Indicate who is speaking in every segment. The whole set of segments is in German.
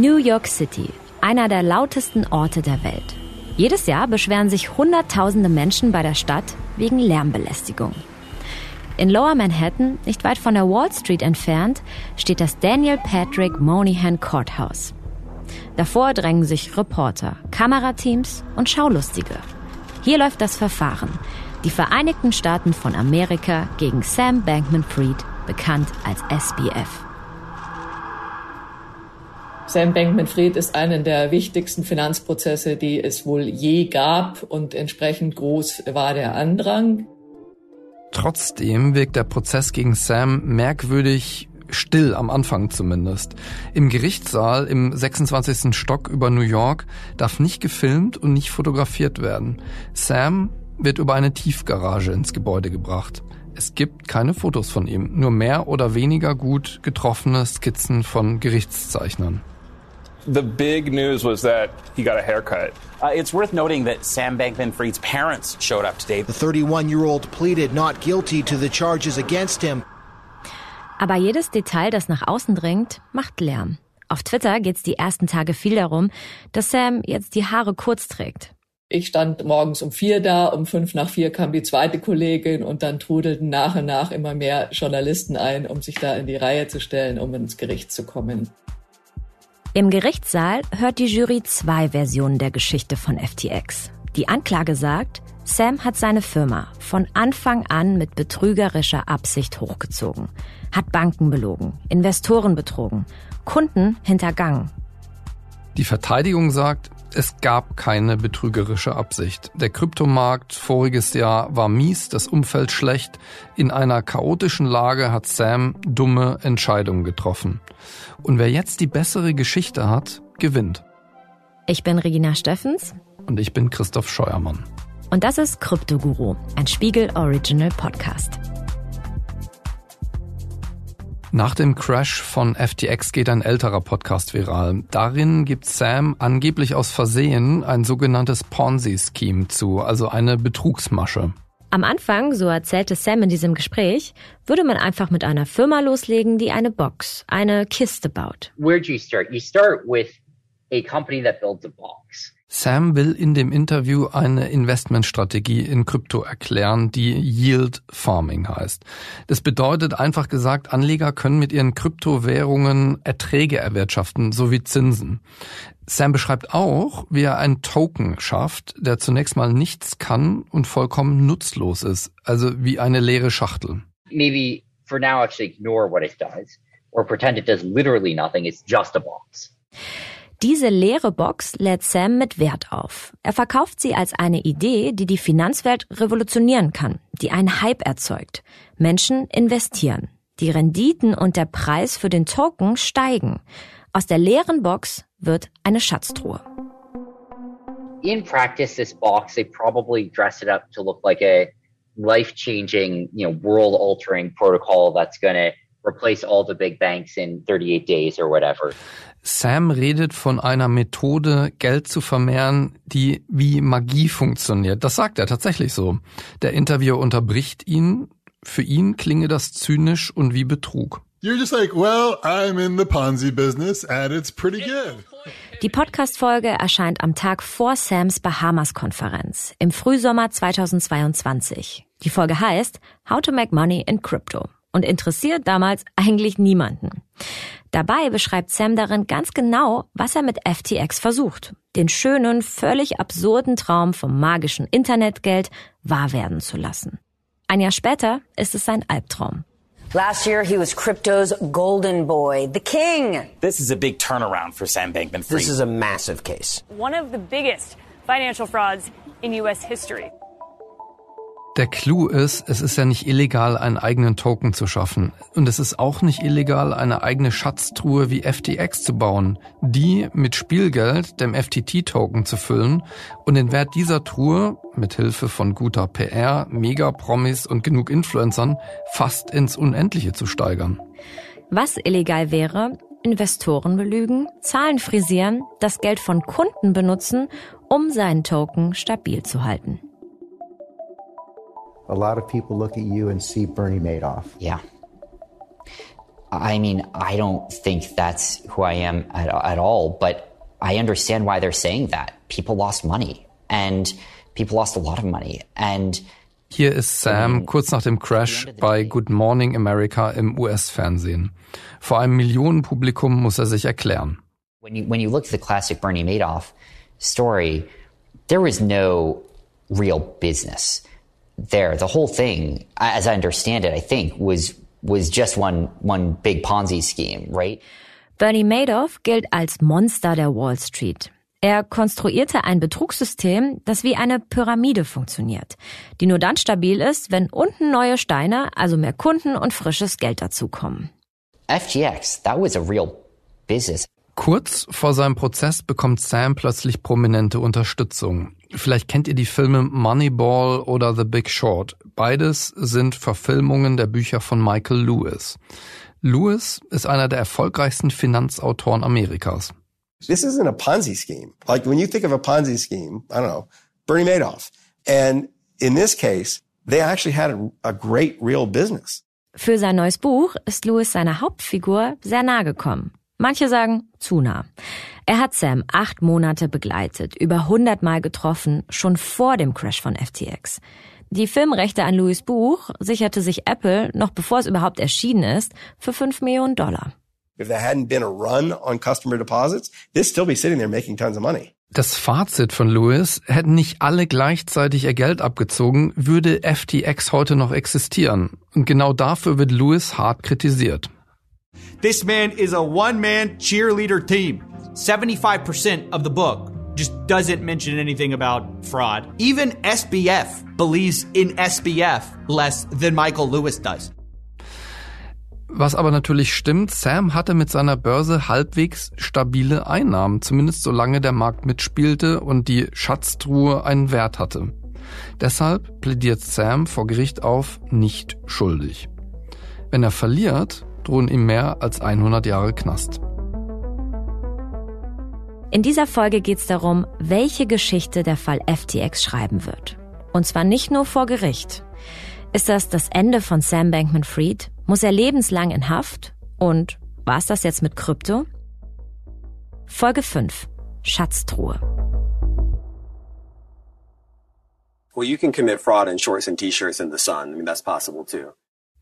Speaker 1: New York City, einer der lautesten Orte der Welt. Jedes Jahr beschweren sich Hunderttausende Menschen bei der Stadt wegen Lärmbelästigung. In Lower Manhattan, nicht weit von der Wall Street entfernt, steht das Daniel Patrick Moynihan Courthouse. Davor drängen sich Reporter, Kamerateams und Schaulustige. Hier läuft das Verfahren. Die Vereinigten Staaten von Amerika gegen Sam Bankman-Fried, bekannt als SBF.
Speaker 2: Sam Bankman-Fried ist einer der wichtigsten Finanzprozesse, die es wohl je gab und entsprechend groß war der Andrang.
Speaker 3: Trotzdem wirkt der Prozess gegen Sam merkwürdig still am Anfang zumindest. Im Gerichtssaal im 26. Stock über New York darf nicht gefilmt und nicht fotografiert werden. Sam wird über eine Tiefgarage ins Gebäude gebracht. Es gibt keine Fotos von ihm, nur mehr oder weniger gut getroffene Skizzen von Gerichtszeichnern.
Speaker 4: The big news was that he got a haircut.
Speaker 5: Uh, it's worth noting that Sam Bankman Fried's parents showed up today.
Speaker 6: The 31 year old pleaded not guilty to the charges against him.
Speaker 1: Aber jedes Detail, das nach außen dringt, macht Lärm. Auf Twitter geht es die ersten Tage viel darum, dass Sam jetzt die Haare kurz trägt.
Speaker 2: Ich stand morgens um vier da, um fünf nach vier kam die zweite Kollegin und dann trudelten nach und nach immer mehr Journalisten ein, um sich da in die Reihe zu stellen, um ins Gericht zu kommen.
Speaker 1: Im Gerichtssaal hört die Jury zwei Versionen der Geschichte von FTX. Die Anklage sagt, Sam hat seine Firma von Anfang an mit betrügerischer Absicht hochgezogen, hat Banken belogen, Investoren betrogen, Kunden hintergangen.
Speaker 3: Die Verteidigung sagt, es gab keine betrügerische Absicht. Der Kryptomarkt voriges Jahr war mies, das Umfeld schlecht. In einer chaotischen Lage hat Sam dumme Entscheidungen getroffen. Und wer jetzt die bessere Geschichte hat, gewinnt.
Speaker 1: Ich bin Regina Steffens.
Speaker 3: Und ich bin Christoph Scheuermann.
Speaker 1: Und das ist Kryptoguru, ein Spiegel Original Podcast.
Speaker 3: Nach dem Crash von FTX geht ein älterer Podcast viral. Darin gibt Sam angeblich aus Versehen ein sogenanntes Ponzi-Scheme zu, also eine Betrugsmasche.
Speaker 1: Am Anfang, so erzählte Sam in diesem Gespräch, würde man einfach mit einer Firma loslegen, die eine Box, eine Kiste baut.
Speaker 7: Where'd you start? You start with a company that builds a box.
Speaker 3: Sam will in dem Interview eine Investmentstrategie in Krypto erklären, die Yield Farming heißt. Das bedeutet einfach gesagt, Anleger können mit ihren Kryptowährungen Erträge erwirtschaften sowie Zinsen. Sam beschreibt auch, wie er einen Token schafft, der zunächst mal nichts kann und vollkommen nutzlos ist, also wie eine leere Schachtel.
Speaker 7: Maybe for now actually ignore what it does or pretend it does literally nothing, it's just a box.
Speaker 1: Diese leere Box lädt Sam mit Wert auf. Er verkauft sie als eine Idee, die die Finanzwelt revolutionieren kann, die einen Hype erzeugt. Menschen investieren. Die Renditen und der Preis für den Token steigen. Aus der leeren Box wird eine Schatztruhe.
Speaker 7: In practice, this box, they probably dress it up to look like a life-changing, you know, world-altering protocol that's going to replace all the big banks in 38 days or whatever.
Speaker 3: Sam redet von einer Methode, Geld zu vermehren, die wie Magie funktioniert. Das sagt er tatsächlich so. Der Interviewer unterbricht ihn. Für ihn klinge das zynisch und wie Betrug.
Speaker 8: You're just like, well, I'm in the Ponzi business and it's pretty good.
Speaker 1: Die Podcast-Folge erscheint am Tag vor Sams Bahamas-Konferenz im Frühsommer 2022. Die Folge heißt How to Make Money in Crypto und interessiert damals eigentlich niemanden. Dabei beschreibt Sam darin ganz genau, was er mit FTX versucht. Den schönen, völlig absurden Traum vom magischen Internetgeld wahr werden zu lassen. Ein Jahr später ist es sein Albtraum.
Speaker 9: Last year, he was crypto's golden boy, the king.
Speaker 5: This is a big turnaround for Sam Bankman Fried.
Speaker 6: This is a massive case.
Speaker 10: One of the biggest financial frauds in U.S. history.
Speaker 3: Der Clou ist, es ist ja nicht illegal, einen eigenen Token zu schaffen. Und es ist auch nicht illegal, eine eigene Schatztruhe wie FTX zu bauen, die mit Spielgeld, dem FTT-Token, zu füllen und den Wert dieser Truhe, mit Hilfe von guter PR, Mega-Promis und genug Influencern, fast ins Unendliche zu steigern.
Speaker 1: Was illegal wäre, Investoren belügen, Zahlen frisieren, das Geld von Kunden benutzen, um seinen Token stabil zu halten.
Speaker 11: A lot of people look at you and see Bernie Madoff.
Speaker 7: Yeah.
Speaker 11: I mean, I don't think that's who I am at, at all, but I understand why they're saying that. People lost money and people lost a lot of money and
Speaker 3: Hier ist Sam kurz nach dem Crash bei Good Morning America im US-Fernsehen. Vor einem Millionenpublikum muss er sich erklären.
Speaker 11: When you, when you look at the classic Bernie Madoff story, there was no real business there. The whole thing, as I understand it, I think was was just one one big Ponzi scheme, right?
Speaker 1: Bernie Madoff gilt als Monster der Wall Street. Er konstruierte ein Betrugssystem, das wie eine Pyramide funktioniert, die nur dann stabil ist, wenn unten neue Steine, also mehr Kunden und frisches Geld dazukommen.
Speaker 11: FTX, that was a real business.
Speaker 3: Kurz vor seinem Prozess bekommt Sam plötzlich prominente Unterstützung. Vielleicht kennt ihr die Filme Moneyball oder The Big Short. Beides sind Verfilmungen der Bücher von Michael Lewis. Lewis ist einer der erfolgreichsten Finanzautoren Amerikas.
Speaker 12: This isn't a Ponzi scheme. Like when you think of a Ponzi scheme, I don't know, Bernie Madoff. And in this case, they actually had a, great real business.
Speaker 1: Für sein neues Buch ist Lewis seiner Hauptfigur sehr nahe gekommen. Manche sagen zu nah. Er hat Sam acht Monate begleitet, über hundertmal getroffen, schon vor dem Crash von FTX. Die Filmrechte an Louis Buch sicherte sich Apple, noch bevor es überhaupt erschienen ist, für fünf Millionen Dollar.
Speaker 12: If there hadn't been a run on customer deposits, they'd still be sitting there making tons of money.
Speaker 3: Das Fazit von Lewis, hätten nicht alle gleichzeitig ihr Geld abgezogen, würde FTX heute noch existieren. Und genau dafür wird Lewis hart kritisiert.
Speaker 13: This man is a one-man cheerleader team. 75% of the book just doesn't mention anything about fraud. Even SBF believes in SBF less than Michael Lewis does.
Speaker 3: Was aber natürlich stimmt, Sam hatte mit seiner Börse halbwegs stabile Einnahmen, zumindest solange der Markt mitspielte und die Schatztruhe einen Wert hatte. Deshalb plädiert Sam vor Gericht auf nicht schuldig. Wenn er verliert, drohen ihm mehr als 100 Jahre Knast.
Speaker 1: In dieser Folge geht es darum, welche Geschichte der Fall FTX schreiben wird. Und zwar nicht nur vor Gericht. Ist das das Ende von Sam Bankman-Fried? Muss er lebenslang in Haft? Und war es das jetzt mit Krypto? Folge 5. Schatztruhe.
Speaker 14: Well, you can commit fraud in shorts and t-shirts in the sun. I mean, that's possible too.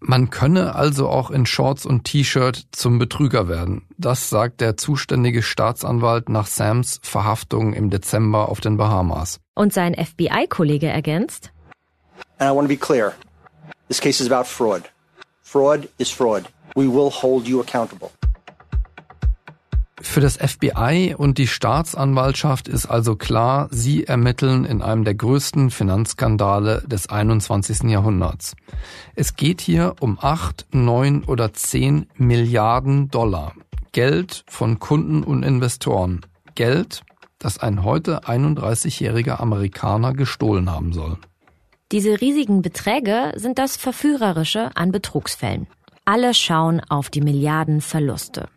Speaker 3: Man könne also auch in Shorts und T-Shirt zum Betrüger werden. Das sagt der zuständige Staatsanwalt nach Sams Verhaftung im Dezember auf den Bahamas.
Speaker 1: Und sein FBI-Kollege ergänzt.
Speaker 6: And I want to be clear. This case is about fraud. Fraud is fraud. We will hold you accountable.
Speaker 3: Für das FBI und die Staatsanwaltschaft ist also klar, sie ermitteln in einem der größten Finanzskandale des 21. Jahrhunderts. Es geht hier um acht, neun oder zehn Milliarden Dollar. Geld von Kunden und Investoren. Geld, das ein heute 31-jähriger Amerikaner gestohlen haben soll.
Speaker 1: Diese riesigen Beträge sind das Verführerische an Betrugsfällen. Alle schauen auf die Milliardenverluste.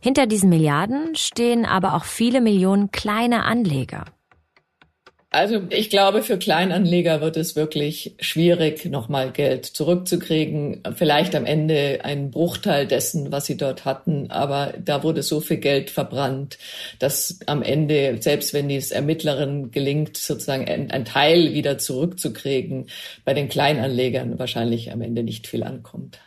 Speaker 1: Hinter diesen Milliarden stehen aber auch viele Millionen kleine Anleger.
Speaker 2: Also ich glaube, für Kleinanleger wird es wirklich schwierig, nochmal Geld zurückzukriegen. Vielleicht am Ende ein Bruchteil dessen, was sie dort hatten. Aber da wurde so viel Geld verbrannt, dass am Ende, selbst wenn es Ermittlerinnen gelingt, sozusagen ein, Teil wieder zurückzukriegen, bei den Kleinanlegern wahrscheinlich am Ende nicht viel ankommt.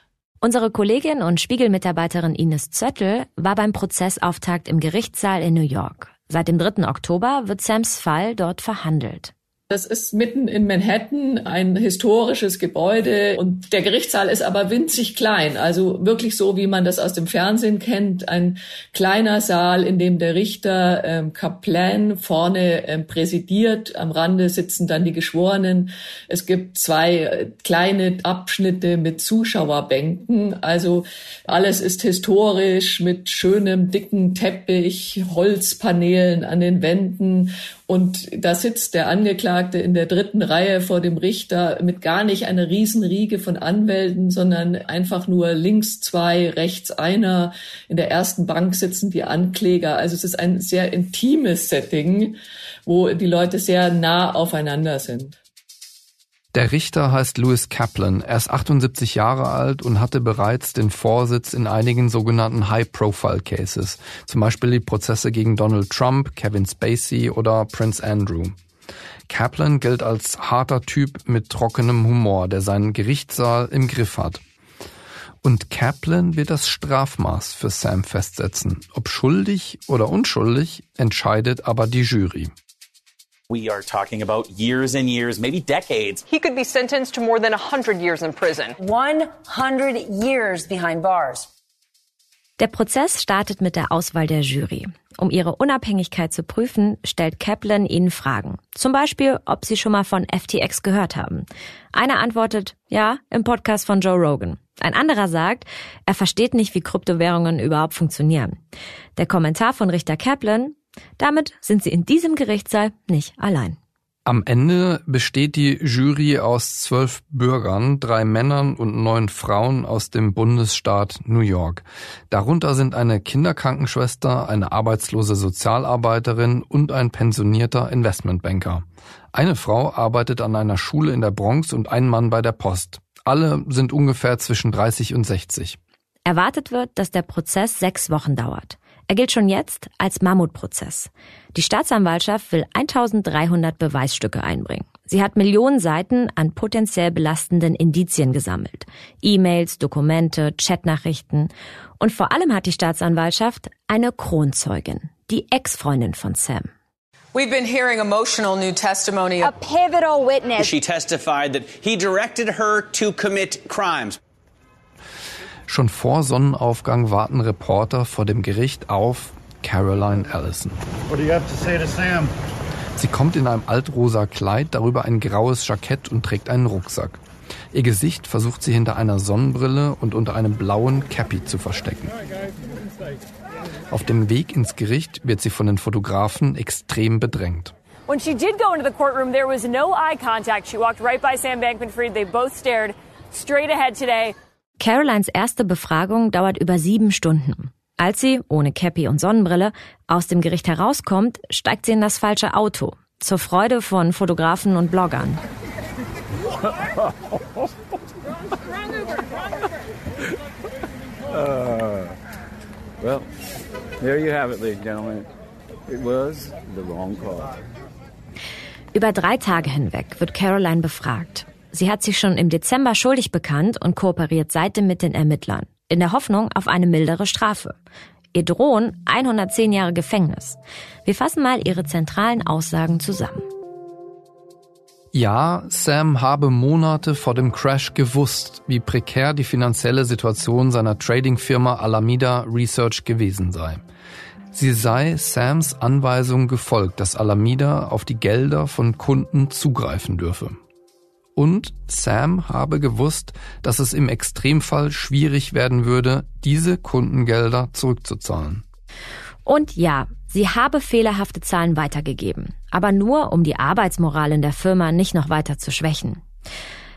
Speaker 1: Unsere Kollegin und Spiegelmitarbeiterin Ines Zöttl war beim Prozessauftakt im Gerichtssaal in New York. Seit dem 3. Oktober wird Sams Fall dort verhandelt.
Speaker 2: Das ist mitten in Manhattan ein historisches Gebäude und der Gerichtssaal ist aber winzig klein, also wirklich so, wie man das aus dem Fernsehen kennt, ein kleiner Saal, in dem der Richter ähm, Kaplan vorne ähm, präsidiert, am Rande sitzen dann die Geschworenen. Es gibt zwei äh, kleine Abschnitte mit Zuschauerbänken, also alles ist historisch mit schönem dicken Teppich, Holzpaneelen an den Wänden und da sitzt der Angeklagte in der dritten Reihe vor dem Richter mit gar nicht einer Riesenriege von Anwälten, sondern einfach nur links zwei, rechts einer. In der ersten Bank sitzen die Ankläger. Also es ist ein sehr intimes Setting, wo die Leute sehr nah aufeinander sind.
Speaker 3: Der Richter heißt Louis Kaplan. Er ist 78 Jahre alt und hatte bereits den Vorsitz in einigen sogenannten High-Profile-Cases, zum Beispiel die Prozesse gegen Donald Trump, Kevin Spacey oder Prince Andrew. Kaplan gilt als harter Typ mit trockenem Humor, der seinen Gerichtssaal im Griff hat. Und Kaplan wird das Strafmaß für Sam festsetzen. Ob schuldig oder unschuldig, entscheidet aber die Jury.
Speaker 5: We are talking about years and years, maybe decades.
Speaker 15: He could be sentenced to more than 100 years in prison.
Speaker 9: 100 years behind bars.
Speaker 1: Der Prozess startet mit der Auswahl der Jury. Um ihre Unabhängigkeit zu prüfen, stellt Kaplan ihnen Fragen. Zum Beispiel, ob sie schon mal von FTX gehört haben. Einer antwortet, ja, im Podcast von Joe Rogan. Ein anderer sagt, er versteht nicht, wie Kryptowährungen überhaupt funktionieren. Der Kommentar von Richter Kaplan, damit sind sie in diesem Gerichtssaal nicht allein.
Speaker 3: Am Ende besteht die Jury aus zwölf Bürgern, drei Männern und neun Frauen aus dem Bundesstaat New York. Darunter sind eine Kinderkrankenschwester, eine arbeitslose Sozialarbeiterin und ein pensionierter Investmentbanker. Eine Frau arbeitet an einer Schule in der Bronx und ein Mann bei der Post. Alle sind ungefähr zwischen 30 und 60.
Speaker 1: Erwartet wird, dass der Prozess sechs Wochen dauert. Er gilt schon jetzt als Mammutprozess. Die Staatsanwaltschaft will 1300 Beweisstücke einbringen. Sie hat Millionen Seiten an potenziell belastenden Indizien gesammelt. E-Mails, Dokumente, Chatnachrichten. Und vor allem hat die Staatsanwaltschaft eine Kronzeugin, die Ex-Freundin von Sam.
Speaker 15: We've been hearing emotional new testimony.
Speaker 16: A pivotal witness.
Speaker 5: She testified that he directed her to commit crimes.
Speaker 3: Schon vor Sonnenaufgang warten Reporter vor dem Gericht auf Caroline Allison.
Speaker 17: What do you have to say to Sam?
Speaker 3: Sie kommt in einem altrosa Kleid, darüber ein graues Jackett und trägt einen Rucksack. Ihr Gesicht versucht sie hinter einer Sonnenbrille und unter einem blauen Cappy zu verstecken. Auf dem Weg ins Gericht wird sie von den Fotografen extrem bedrängt.
Speaker 10: When she did go into the courtroom, there was no eye contact. She walked right by Sam Bankman-Fried. They both stared straight ahead today.
Speaker 1: Carolines erste Befragung dauert über sieben Stunden. Als sie, ohne Cappy und Sonnenbrille, aus dem Gericht herauskommt, steigt sie in das falsche Auto. Zur Freude von Fotografen und Bloggern.
Speaker 18: Uh, well, there you have it, ladies and gentlemen. It was the wrong call.
Speaker 1: Über drei Tage hinweg wird Caroline befragt. Sie hat sich schon im Dezember schuldig bekannt und kooperiert seitdem mit den Ermittlern, in der Hoffnung auf eine mildere Strafe. Ihr drohen 110 Jahre Gefängnis. Wir fassen mal ihre zentralen Aussagen zusammen.
Speaker 3: Ja, Sam habe Monate vor dem Crash gewusst, wie prekär die finanzielle Situation seiner Tradingfirma Alameda Research gewesen sei. Sie sei Sams Anweisung gefolgt, dass Alameda auf die Gelder von Kunden zugreifen dürfe. Und Sam habe gewusst, dass es im Extremfall schwierig werden würde, diese Kundengelder zurückzuzahlen.
Speaker 1: Und ja, sie habe fehlerhafte Zahlen weitergegeben, aber nur um die Arbeitsmoral in der Firma nicht noch weiter zu schwächen.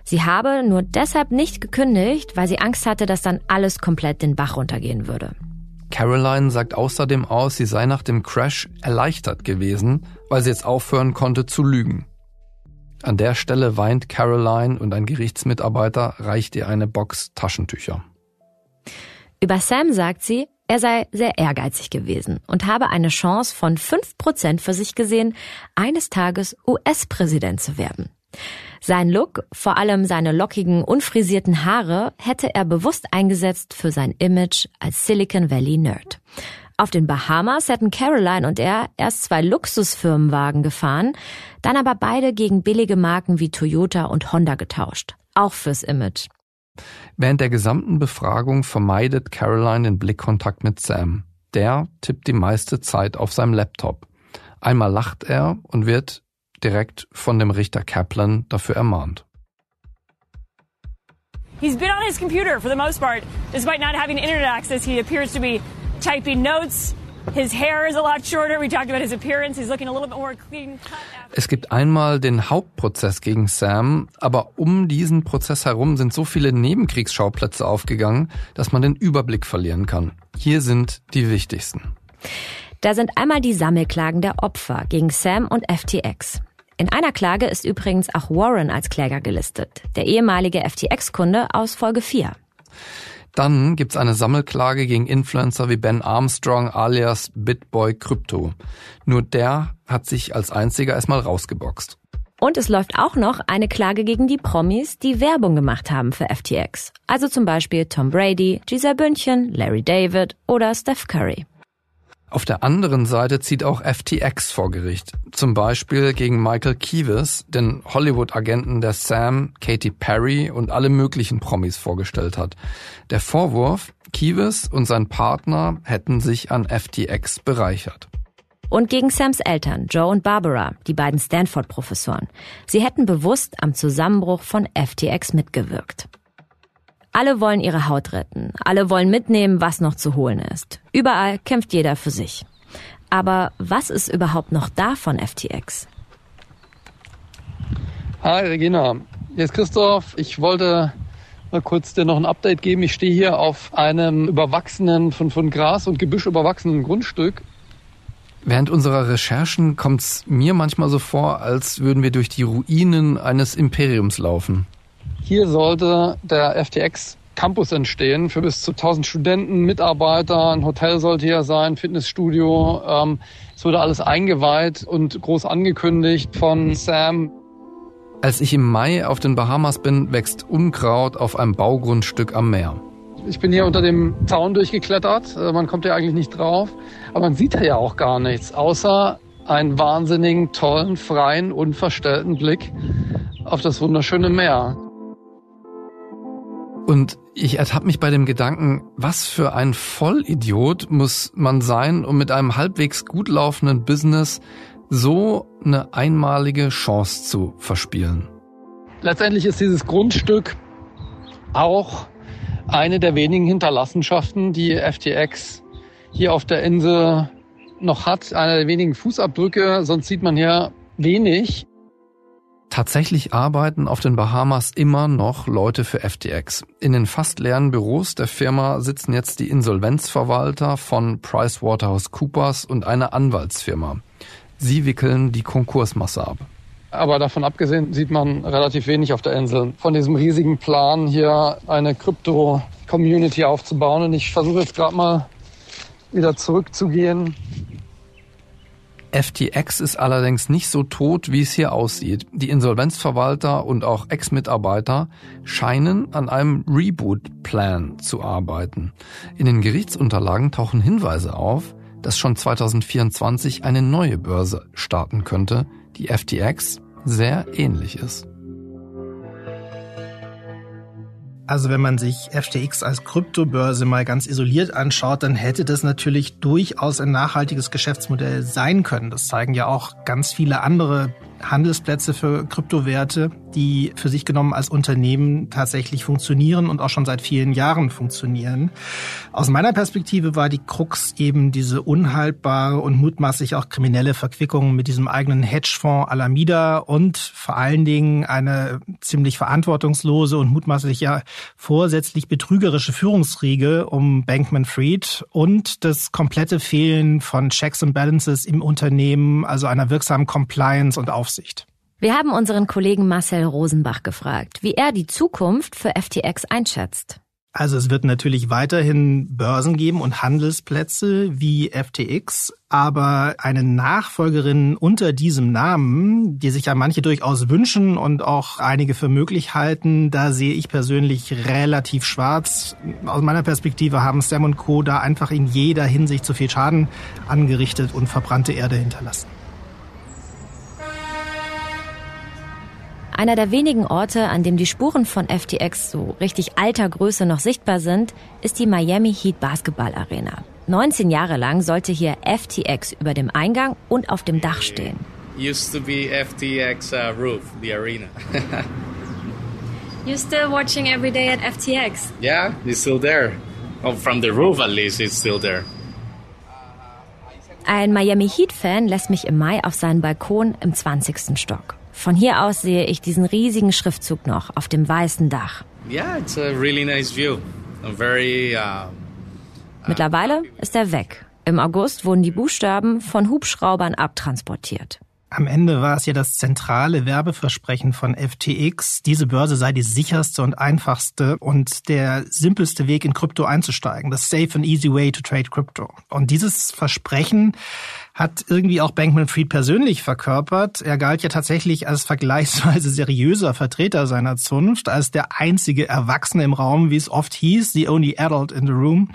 Speaker 1: Sie habe nur deshalb nicht gekündigt, weil sie Angst hatte, dass dann alles komplett den Bach runtergehen würde.
Speaker 3: Caroline sagt außerdem aus, sie sei nach dem Crash erleichtert gewesen, weil sie jetzt aufhören konnte zu lügen. An der Stelle weint Caroline und ein Gerichtsmitarbeiter reicht ihr eine Box Taschentücher.
Speaker 1: Über Sam sagt sie, er sei sehr ehrgeizig gewesen und habe eine Chance von 5% für sich gesehen, eines Tages US-Präsident zu werden. Sein Look, vor allem seine lockigen, unfrisierten Haare, hätte er bewusst eingesetzt für sein Image als Silicon Valley Nerd. Auf den Bahamas hätten Caroline und er erst zwei Luxusfirmenwagen gefahren, dann aber beide gegen billige Marken wie Toyota und Honda getauscht. Auch fürs Image.
Speaker 3: Während der gesamten Befragung vermeidet Caroline den Blickkontakt mit Sam. Der tippt die meiste Zeit auf seinem Laptop. Einmal lacht er und wird direkt von dem Richter Kaplan dafür ermahnt.
Speaker 10: He's been on his computer for the most part. Despite not having internet access, he appears to be typing notes. His hair is a lot shorter. We talked about his appearance. He's looking a little bit more clean cut.
Speaker 3: Es gibt einmal den Hauptprozess gegen Sam, aber um diesen Prozess herum sind so viele Nebenkriegsschauplätze aufgegangen, dass man den Überblick verlieren kann. Hier sind die wichtigsten.
Speaker 1: Da sind einmal die Sammelklagen der Opfer gegen Sam und FTX. In einer Klage ist übrigens auch Warren als Kläger gelistet, der ehemalige FTX-Kunde aus Folge 4.
Speaker 3: Dann gibt's eine Sammelklage gegen Influencer wie Ben Armstrong alias Bitboy Crypto. Nur der hat sich als einziger erstmal rausgeboxt.
Speaker 1: Und es läuft auch noch eine Klage gegen die Promis, die Werbung gemacht haben für FTX. Also zum Beispiel Tom Brady, Giselle Bündchen, Larry David oder Steph Curry.
Speaker 3: Auf der anderen Seite zieht auch FTX vor Gericht. Zum Beispiel gegen Michael Kieves, den Hollywood-Agenten, der Sam, Katy Perry und alle möglichen Promis vorgestellt hat. Der Vorwurf, Kieves und sein Partner hätten sich an FTX bereichert.
Speaker 1: Und gegen Sams Eltern, Joe und Barbara, die beiden Stanford-Professoren. Sie hätten bewusst am Zusammenbruch von FTX mitgewirkt. Alle wollen ihre Haut retten. Alle wollen mitnehmen, was noch zu holen ist. Überall kämpft jeder für sich. Aber was ist überhaupt noch da von FTX?
Speaker 16: Hi Regina, hier ist Christoph. Ich wollte mal kurz dir noch ein Update geben. Ich stehe hier auf einem überwachsenen, von, von Gras und Gebüsch überwachsenen Grundstück.
Speaker 3: Während unserer Recherchen kommt es mir manchmal so vor, als würden wir durch die Ruinen eines Imperiums laufen.
Speaker 16: Hier sollte der FTX Campus entstehen für bis zu 1000 Studenten, Mitarbeiter. Ein Hotel sollte hier sein, Fitnessstudio. Ähm, es wurde alles eingeweiht und groß angekündigt von Sam.
Speaker 3: Als ich im Mai auf den Bahamas bin, wächst Unkraut auf einem Baugrundstück am Meer.
Speaker 16: Ich bin hier unter dem Zaun durchgeklettert. Äh, man kommt ja eigentlich nicht drauf. Aber man sieht ja auch gar nichts, außer einen wahnsinnigen, tollen, freien, unverstellten Blick auf das wunderschöne Meer.
Speaker 3: Und ich ertappe mich bei dem Gedanken, was für ein Vollidiot muss man sein, um mit einem halbwegs gut laufenden Business so eine einmalige Chance zu verspielen.
Speaker 16: Letztendlich ist dieses Grundstück auch eine der wenigen Hinterlassenschaften, die FTX hier auf der Insel noch hat. Einer der wenigen Fußabdrücke, sonst sieht man hier wenig.
Speaker 3: Tatsächlich arbeiten auf den Bahamas immer noch Leute für FTX. In den fast leeren Büros der Firma sitzen jetzt die Insolvenzverwalter von PricewaterhouseCoopers und eine Anwaltsfirma. Sie wickeln die Konkursmasse ab.
Speaker 16: Aber davon abgesehen sieht man relativ wenig auf der Insel. Von diesem riesigen Plan hier eine Krypto-Community aufzubauen. Und ich versuche jetzt gerade mal wieder zurückzugehen
Speaker 3: FTX ist allerdings nicht so tot, wie es hier aussieht. Die Insolvenzverwalter und auch Ex-Mitarbeiter scheinen an einem Reboot-Plan zu arbeiten. In den Gerichtsunterlagen tauchen Hinweise auf, dass schon 2024 eine neue Börse starten könnte, die FTX sehr ähnlich ist.
Speaker 19: Also wenn man sich FTX als Kryptobörse mal ganz isoliert anschaut, dann hätte das natürlich durchaus ein nachhaltiges Geschäftsmodell sein können. Das zeigen ja auch ganz viele andere Handelsplätze für Kryptowerte, die für sich genommen als Unternehmen tatsächlich funktionieren und auch schon seit vielen Jahren funktionieren. Aus meiner Perspektive war die Krux eben diese unhaltbare und mutmaßlich auch kriminelle Verquickung mit diesem eigenen Hedgefonds Alameda und vor allen Dingen eine ziemlich verantwortungslose und mutmaßlich ja vorsätzlich betrügerische Führungsriege um Bankman-Fried und das komplette Fehlen von Checks and Balances im Unternehmen, also einer wirksamen Compliance und Aufsicht.
Speaker 1: Wir haben unseren Kollegen Marcel Rosenbach gefragt, wie er die Zukunft für FTX einschätzt.
Speaker 19: Also es wird natürlich weiterhin Börsen geben und Handelsplätze wie FTX, aber eine Nachfolgerin unter diesem Namen, die sich ja manche durchaus wünschen und auch einige für möglich halten, da sehe ich persönlich relativ schwarz. Aus meiner Perspektive haben Sam und Co. da einfach in jeder Hinsicht zu viel Schaden angerichtet und verbrannte Erde hinterlassen.
Speaker 1: Einer der wenigen Orte, an dem die Spuren von FTX so richtig alter Größe noch sichtbar sind, ist die Miami Heat Basketball Arena. 19 Jahre lang sollte hier FTX über dem Eingang und auf dem Dach stehen.
Speaker 20: Used to be FTX uh, roof, the arena.
Speaker 1: You're still watching every day at FTX?
Speaker 20: Yeah, it's still there. Oh, from the roof at least, it's still there.
Speaker 1: Ein Miami Heat-Fan lässt mich im Mai auf seinen Balkon im 20. Stock. Von hier aus sehe ich diesen riesigen Schriftzug noch auf dem weißen Dach.
Speaker 20: Yeah, it's a really nice view. A very, uh,
Speaker 1: Mittlerweile ist er weg. Im August wurden die Buchstaben von Hubschraubern abtransportiert.
Speaker 19: Am Ende war es ja das zentrale Werbeversprechen von FTX, diese Börse sei die sicherste und einfachste und der simpelste Weg in Krypto einzusteigen, das safe and easy way to trade crypto. Und dieses Versprechen hat irgendwie auch Bankman-Fried persönlich verkörpert. Er galt ja tatsächlich als vergleichsweise seriöser Vertreter seiner Zunft, als der einzige Erwachsene im Raum, wie es oft hieß, the only adult in the room.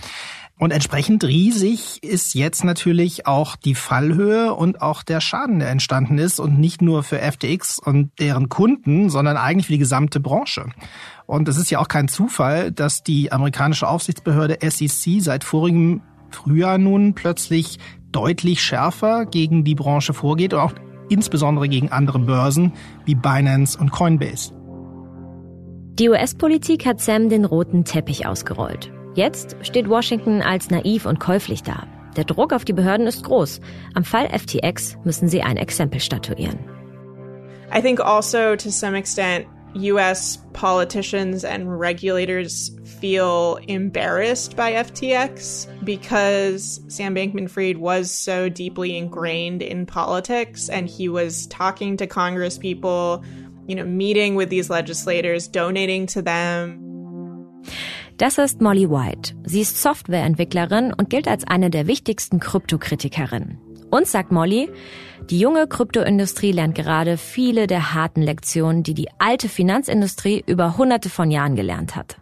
Speaker 19: Und entsprechend riesig ist jetzt natürlich auch die Fallhöhe und auch der Schaden, der entstanden ist und nicht nur für FTX und deren Kunden, sondern eigentlich für die gesamte Branche. Und es ist ja auch kein Zufall, dass die amerikanische Aufsichtsbehörde SEC seit vorigem Frühjahr nun plötzlich deutlich schärfer gegen die Branche vorgeht und auch insbesondere gegen andere Börsen wie Binance und Coinbase.
Speaker 1: Die US-Politik hat Sam den roten Teppich ausgerollt. Jetzt steht Washington als naiv und käuflich da. Der Druck auf die Behörden ist groß. Am Fall FTX müssen sie ein Exempel statuieren.
Speaker 21: I think also to some extent US politicians and regulators feel embarrassed by FTX because Sam Bankman Fried was so deeply ingrained in politics and he was talking to Congress people, you know, meeting with these legislators, donating to them.
Speaker 1: Das ist Molly White. Sie ist Softwareentwicklerin und gilt als eine der wichtigsten Kryptokritikerinnen. Und sagt Molly, die junge Kryptoindustrie lernt gerade viele der harten Lektionen, die die alte Finanzindustrie über hunderte von Jahren gelernt hat.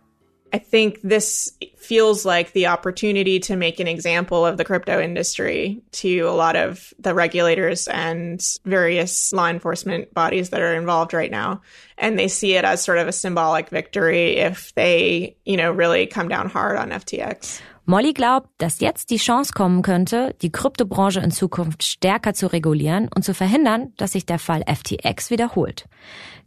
Speaker 21: I think this feels like the opportunity to make an example of the crypto industry to a lot of the regulators and various law enforcement bodies that are involved right now. And they see it as sort of a symbolic victory if they, you know, really come down hard on FTX.
Speaker 1: Molly glaubt, dass jetzt die Chance kommen könnte, die Kryptobranche in Zukunft stärker zu regulieren und zu verhindern, dass sich der Fall FTX wiederholt.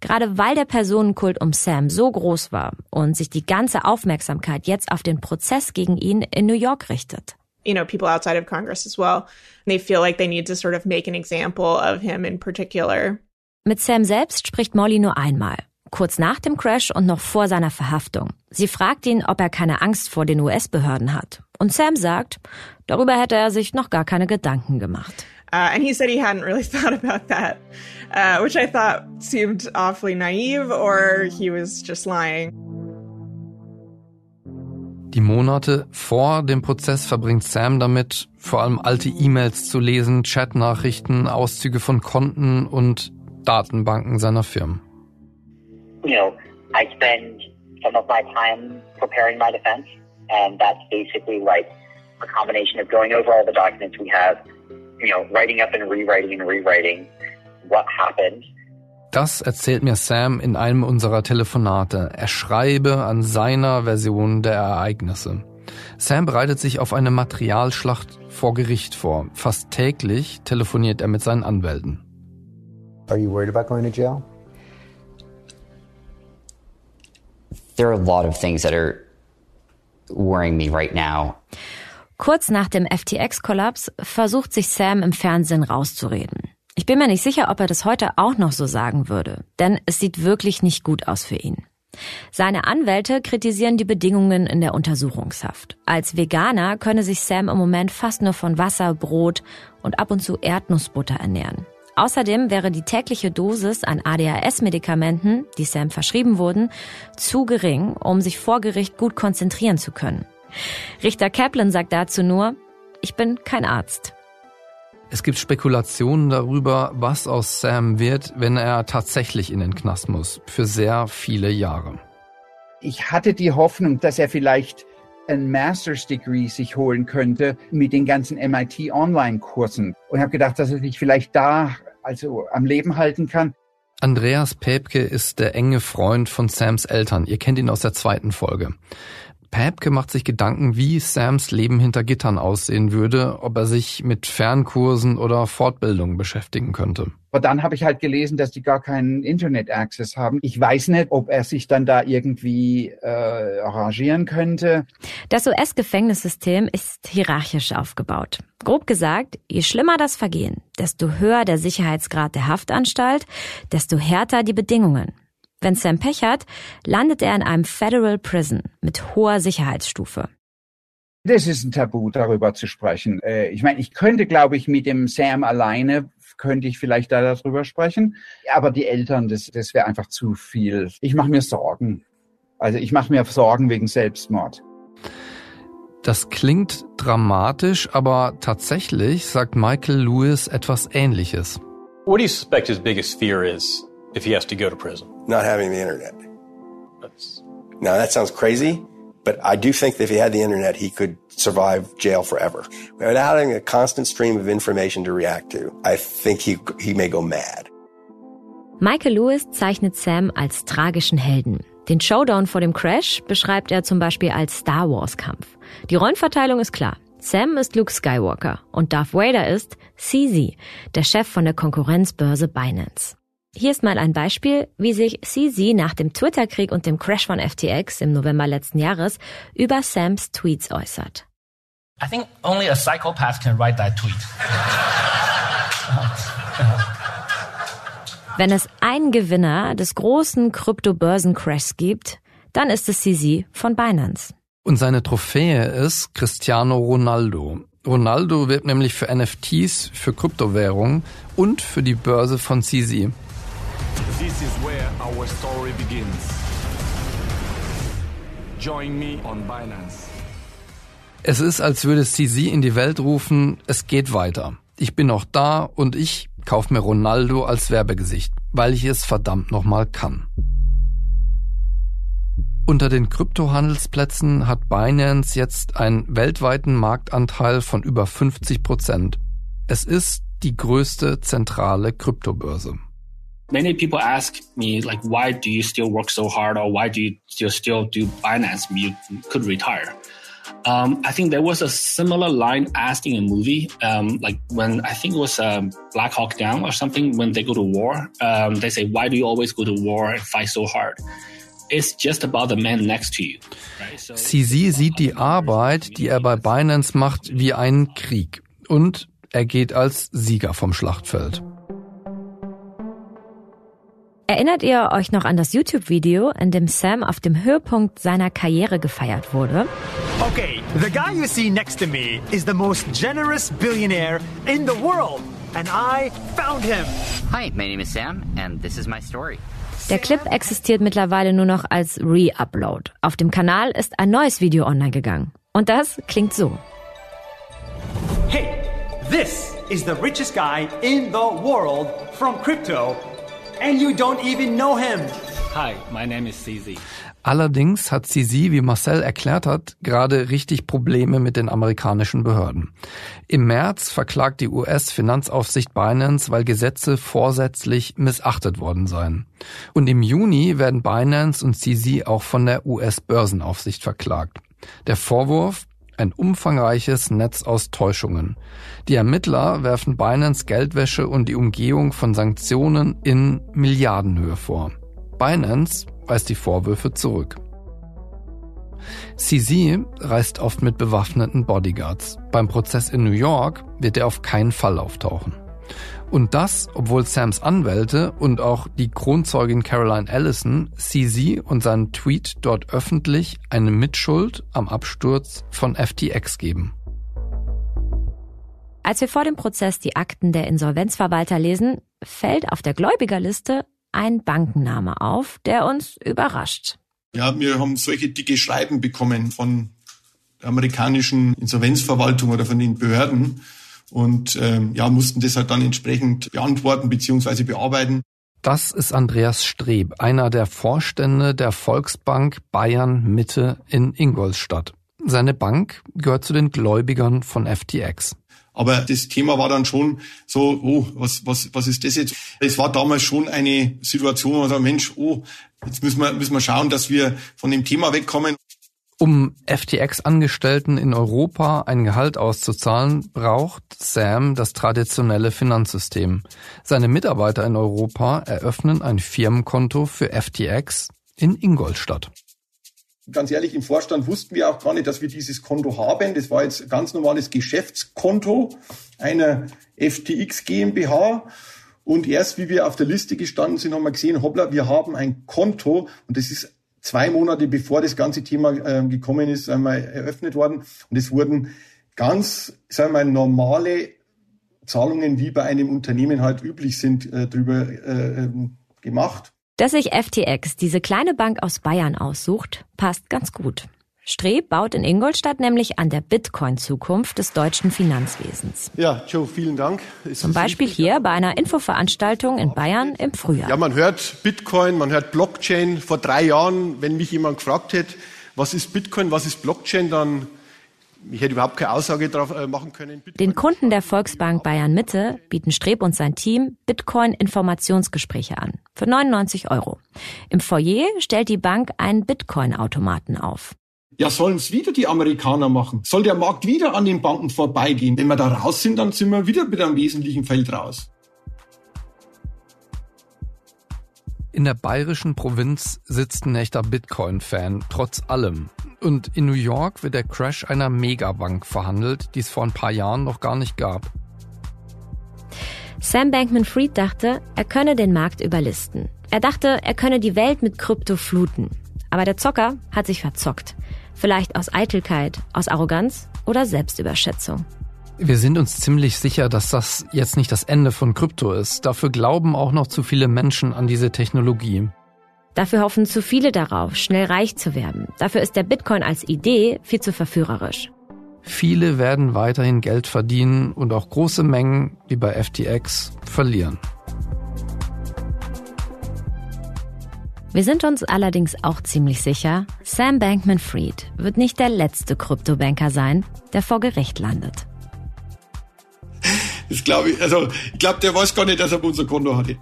Speaker 1: Gerade weil der Personenkult um Sam so groß war und sich die ganze Aufmerksamkeit jetzt auf den Prozess gegen ihn in New York richtet.
Speaker 21: You know, people outside of Congress as well. They feel like they need to sort of make an example of him in particular.
Speaker 1: Mit Sam selbst spricht Molly nur einmal kurz nach dem Crash und noch vor seiner Verhaftung. Sie fragt ihn, ob er keine Angst vor den US-Behörden hat. Und Sam sagt, darüber hätte er sich noch gar keine Gedanken gemacht.
Speaker 21: Uh, and he said he hadn't really thought about that, uh, which I thought seemed awfully naive or he was just lying.
Speaker 3: Die Monate vor dem Prozess verbringt Sam damit, vor allem alte E-Mails zu lesen, Chatnachrichten, Auszüge von Konten und Datenbanken seiner Firmen.
Speaker 22: You know, I spend some of my time preparing my defense, and that's basically like a combination of going over all the documents we have, you know, writing up and rewriting and rewriting what happened.
Speaker 3: Das erzählt mir Sam in einem unserer Telefonate. Er schreibe an seiner Version der Ereignisse. Sam bereitet sich auf eine Materialschlacht vor Gericht vor. Fast täglich telefoniert er mit seinen Anwälten.
Speaker 23: Are you worried about going to jail?
Speaker 11: There are a lot of things that are worrying me right now.
Speaker 1: Kurz nach dem FTX-Kollaps versucht sich Sam im Fernsehen rauszureden. Ich bin mir nicht sicher, ob er das heute auch noch so sagen würde, denn es sieht wirklich nicht gut aus für ihn. Seine Anwälte kritisieren die Bedingungen in der Untersuchungshaft. Als Veganer könne sich Sam im Moment fast nur von Wasser, Brot und ab und zu Erdnussbutter ernähren. Außerdem wäre die tägliche Dosis an ADHS-Medikamenten, die Sam verschrieben wurden, zu gering, um sich vor Gericht gut konzentrieren zu können. Richter Kaplan sagt dazu nur, ich bin kein Arzt.
Speaker 3: Es gibt Spekulationen darüber, was aus Sam wird, wenn er tatsächlich in den Knast muss, für sehr viele Jahre.
Speaker 24: Ich hatte die Hoffnung, dass er vielleicht ein Master's Degree sich holen könnte mit den ganzen MIT Online Kursen und habe gedacht, dass er sich vielleicht da also am Leben halten kann.
Speaker 3: Andreas Päbke ist der enge Freund von Sams Eltern. Ihr kennt ihn aus der zweiten Folge. Päbke macht sich Gedanken, wie Sams Leben hinter Gittern aussehen würde, ob er sich mit Fernkursen oder Fortbildungen beschäftigen könnte.
Speaker 24: Aber dann habe ich halt gelesen, dass die gar keinen Internet-Access haben. Ich weiß nicht, ob er sich dann da irgendwie äh, arrangieren könnte.
Speaker 1: Das US-Gefängnissystem ist hierarchisch aufgebaut. Grob gesagt, je schlimmer das Vergehen, desto höher der Sicherheitsgrad der Haftanstalt, desto härter die Bedingungen. Wenn Sam Pech hat, landet er in einem Federal Prison mit hoher Sicherheitsstufe.
Speaker 24: Das ist ein Tabu, darüber zu sprechen. Äh, ich meine, ich könnte, glaube ich, mit dem Sam alleine könnte ich vielleicht da darüber sprechen. Aber die Eltern, das, das wäre einfach zu viel. Ich mache mir Sorgen. Also ich mache mir Sorgen wegen Selbstmord.
Speaker 3: Das klingt dramatisch, aber tatsächlich sagt Michael Lewis etwas Ähnliches.
Speaker 25: What do you suspect his biggest fear is if he has to go to prison?
Speaker 14: Not having the internet. That's... Now that sounds crazy, but I do think that if he had the internet, he could survive jail forever. Without having a constant stream of information to react to, I think he, he may go mad.
Speaker 1: Michael Lewis zeichnet Sam als tragischen Helden. Den Showdown vor dem Crash beschreibt er zum Beispiel als Star Wars Kampf. Die Rollenverteilung ist klar. Sam ist Luke Skywalker und Darth Vader ist CZ, der Chef von der Konkurrenzbörse Binance. Hier ist mal ein Beispiel, wie sich CZ nach dem Twitter-Krieg und dem Crash von FTX im November letzten Jahres über Sams Tweets äußert.
Speaker 26: I think only a psychopath can write that tweet.
Speaker 1: Wenn es einen Gewinner des großen Kryptobörsencrashs gibt, dann ist es CZ von Binance.
Speaker 3: Und seine Trophäe ist Cristiano Ronaldo. Ronaldo wirbt nämlich für NFTs, für Kryptowährungen und für die Börse von CZ.
Speaker 27: Is where our story begins. Join me on Binance.
Speaker 3: Es ist, als würde CZ in die Welt rufen, es geht weiter. Ich bin noch da und ich kauf mir Ronaldo als Werbegesicht, weil ich es verdammt nochmal kann. Unter den Kryptohandelsplätzen hat Binance jetzt einen weltweiten Marktanteil von über 50 Prozent. Es ist die größte zentrale Kryptobörse.
Speaker 26: Many people ask me like, why do you still work so hard, or why do you still still do Binance? You could retire. Um, I think there was a similar line asked in a movie, um, like when I think it was um, Black Hawk Down or something. When they go to war, um, they say, "Why do you always go to war and fight so hard?" It's just about the man next to you. Right? So,
Speaker 3: CZ sieht die Arbeit, die er bei Binance macht, wie einen Krieg. Und er geht als Sieger vom Schlachtfeld.
Speaker 1: Erinnert ihr euch noch an das YouTube-Video, in dem Sam auf dem Höhepunkt seiner Karriere gefeiert wurde?
Speaker 28: Okay, the guy you see next to me is the most generous billionaire in the world. And I found him.
Speaker 11: Hi, my name is Sam and this is my story.
Speaker 1: Der Clip existiert mittlerweile nur noch als Re-Upload. Auf dem Kanal ist ein neues Video online gegangen. Und das klingt so.
Speaker 28: Hey, this is the richest guy in the world from crypto. And you don't even know him.
Speaker 20: Hi, my name is CZ.
Speaker 3: Allerdings hat CZ, wie Marcel erklärt hat, gerade richtig Probleme mit den amerikanischen Behörden. Im März verklagt die US-Finanzaufsicht Binance, weil Gesetze vorsätzlich missachtet worden seien. Und im Juni werden Binance und CZ auch von der US-Börsenaufsicht verklagt. Der Vorwurf, ein umfangreiches Netz aus Täuschungen. Die Ermittler werfen Binance Geldwäsche und die Umgehung von Sanktionen in Milliardenhöhe vor. Binance weist die Vorwürfe zurück. CZ reist oft mit bewaffneten Bodyguards. Beim Prozess in New York wird er auf keinen Fall auftauchen. Und das, obwohl Sams Anwälte und auch die Kronzeugin Caroline Allison CZ und seinen Tweet dort öffentlich eine Mitschuld am Absturz von FTX geben.
Speaker 1: Als wir vor dem Prozess die Akten der Insolvenzverwalter lesen, fällt auf der Gläubigerliste ein Bankenname auf, der uns überrascht.
Speaker 29: Ja, wir haben solche dicke Schreiben bekommen von der amerikanischen Insolvenzverwaltung oder von den Behörden und ähm, ja, mussten das halt dann entsprechend beantworten bzw. bearbeiten.
Speaker 3: Das ist Andreas Streb, einer der Vorstände der Volksbank Bayern Mitte in Ingolstadt. Seine Bank gehört zu den Gläubigern von FTX.
Speaker 29: Aber das Thema war dann schon so, oh, was, was, was ist das jetzt? Es war damals schon eine Situation, wo man sagt, Mensch, oh, jetzt müssen wir, müssen wir schauen, dass wir von dem Thema wegkommen.
Speaker 3: Um FTX-Angestellten in Europa ein Gehalt auszuzahlen, braucht Sam das traditionelle Finanzsystem. Seine Mitarbeiter in Europa eröffnen ein Firmenkonto für FTX in Ingolstadt.
Speaker 29: Ganz ehrlich, im Vorstand wussten wir auch gar nicht, dass wir dieses Konto haben. Das war jetzt ein ganz normales Geschäftskonto einer FTX GmbH. Und erst wie wir auf der Liste gestanden sind, haben wir gesehen, hoppla, wir haben ein Konto und das ist zwei Monate bevor das ganze Thema äh, gekommen ist, einmal eröffnet worden. Und es wurden ganz, sagen wir mal, normale Zahlungen, wie bei einem Unternehmen halt üblich sind, äh, drüber äh, ähm, gemacht.
Speaker 1: Dass sich FTX diese kleine Bank aus Bayern aussucht, passt ganz gut. Streb baut in Ingolstadt nämlich an der Bitcoin-Zukunft des deutschen Finanzwesens.
Speaker 30: Ja, Joe, vielen Dank.
Speaker 1: Ist Zum Beispiel hier bei einer Infoveranstaltung in Bayern im Frühjahr.
Speaker 30: Ja, man hört Bitcoin, man hört Blockchain. Vor drei Jahren, wenn mich jemand gefragt hätte, was ist Bitcoin, was ist Blockchain, dann ich hätte überhaupt keine Aussage darauf äh, machen können.
Speaker 1: Bitcoin Den Kunden der Volksbank Bayern Mitte bieten Streb und sein Team Bitcoin-Informationsgespräche an. Für 99 Euro. Im Foyer stellt die Bank einen Bitcoin-Automaten auf.
Speaker 29: Ja, sollen es wieder die Amerikaner machen? Soll der Markt wieder an den Banken vorbeigehen? Wenn wir da raus sind, dann sind wir wieder mit einem wesentlichen Feld raus.
Speaker 3: In der bayerischen Provinz sitzt ein echter Bitcoin-Fan, trotz allem. Und in New York wird der Crash einer Megabank verhandelt, die es vor ein paar Jahren noch gar nicht gab.
Speaker 1: Sam Bankman-Fried dachte, er könne den Markt überlisten. Er dachte, er könne die Welt mit Krypto fluten. Aber der Zocker hat sich verzockt. Vielleicht aus Eitelkeit, aus Arroganz oder Selbstüberschätzung.
Speaker 3: Wir sind uns ziemlich sicher, dass das jetzt nicht das Ende von Krypto ist. Dafür glauben auch noch zu viele Menschen an diese Technologie.
Speaker 1: Dafür hoffen zu viele darauf, schnell reich zu werden. Dafür ist der Bitcoin als Idee viel zu verführerisch.
Speaker 3: Viele werden weiterhin Geld verdienen und auch große Mengen, wie bei FTX, verlieren.
Speaker 1: Wir sind uns allerdings auch ziemlich sicher, Sam Bankman-Fried wird nicht der letzte Kryptobanker sein, der vor Gericht landet.
Speaker 29: Das glaube ich, also ich glaube, der weiß gar nicht, dass er unser Konto hatte.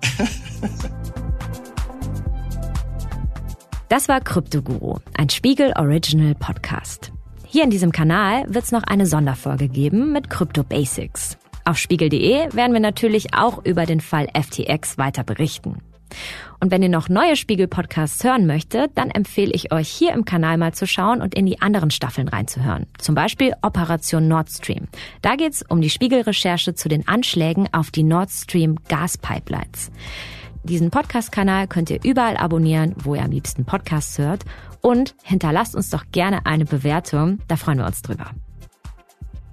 Speaker 1: Das war Kryptoguru, ein Spiegel Original Podcast. Hier in diesem Kanal wird es noch eine Sonderfolge geben mit Crypto Basics. Auf spiegel.de werden wir natürlich auch über den Fall FTX weiter berichten. Und wenn ihr noch neue Spiegel-Podcasts hören möchtet, dann empfehle ich euch hier im Kanal mal zu schauen und in die anderen Staffeln reinzuhören. Zum Beispiel Operation Nord Stream. Da geht's um die Spiegel-Recherche zu den Anschlägen auf die Nord Stream Gaspipelines. Diesen Podcast-Kanal könnt ihr überall abonnieren, wo ihr am liebsten Podcasts hört. Und hinterlasst uns doch gerne eine Bewertung, da freuen wir uns drüber.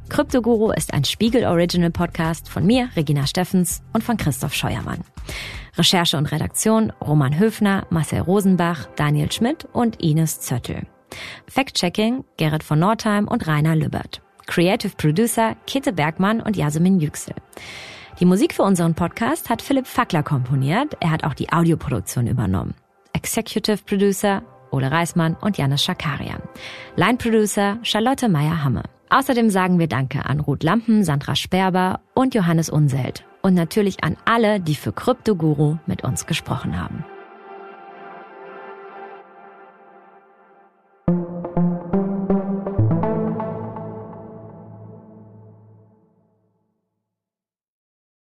Speaker 1: Kryptoguru ist ein Spiegel Original Podcast von mir, Regina Steffens und von Christoph Scheuermann. Recherche und Redaktion Roman Höfner, Marcel Rosenbach, Daniel Schmidt und Ines Zöttl. Fact-Checking Gerrit von Nordheim und Rainer Lübbert. Creative Producer Kitte Bergmann und Jasmin Yüksel. Die Musik für unseren Podcast hat Philipp Fackler komponiert. Er hat auch die Audioproduktion übernommen. Executive Producer Ole Reismann und Janis Schakarian. Line Producer Charlotte Meyer-Hamme. Außerdem sagen wir Danke an Ruth Lampen, Sandra Sperber und Johannes Unselt. Und natürlich an alle, die für Kryptoguru mit uns gesprochen haben.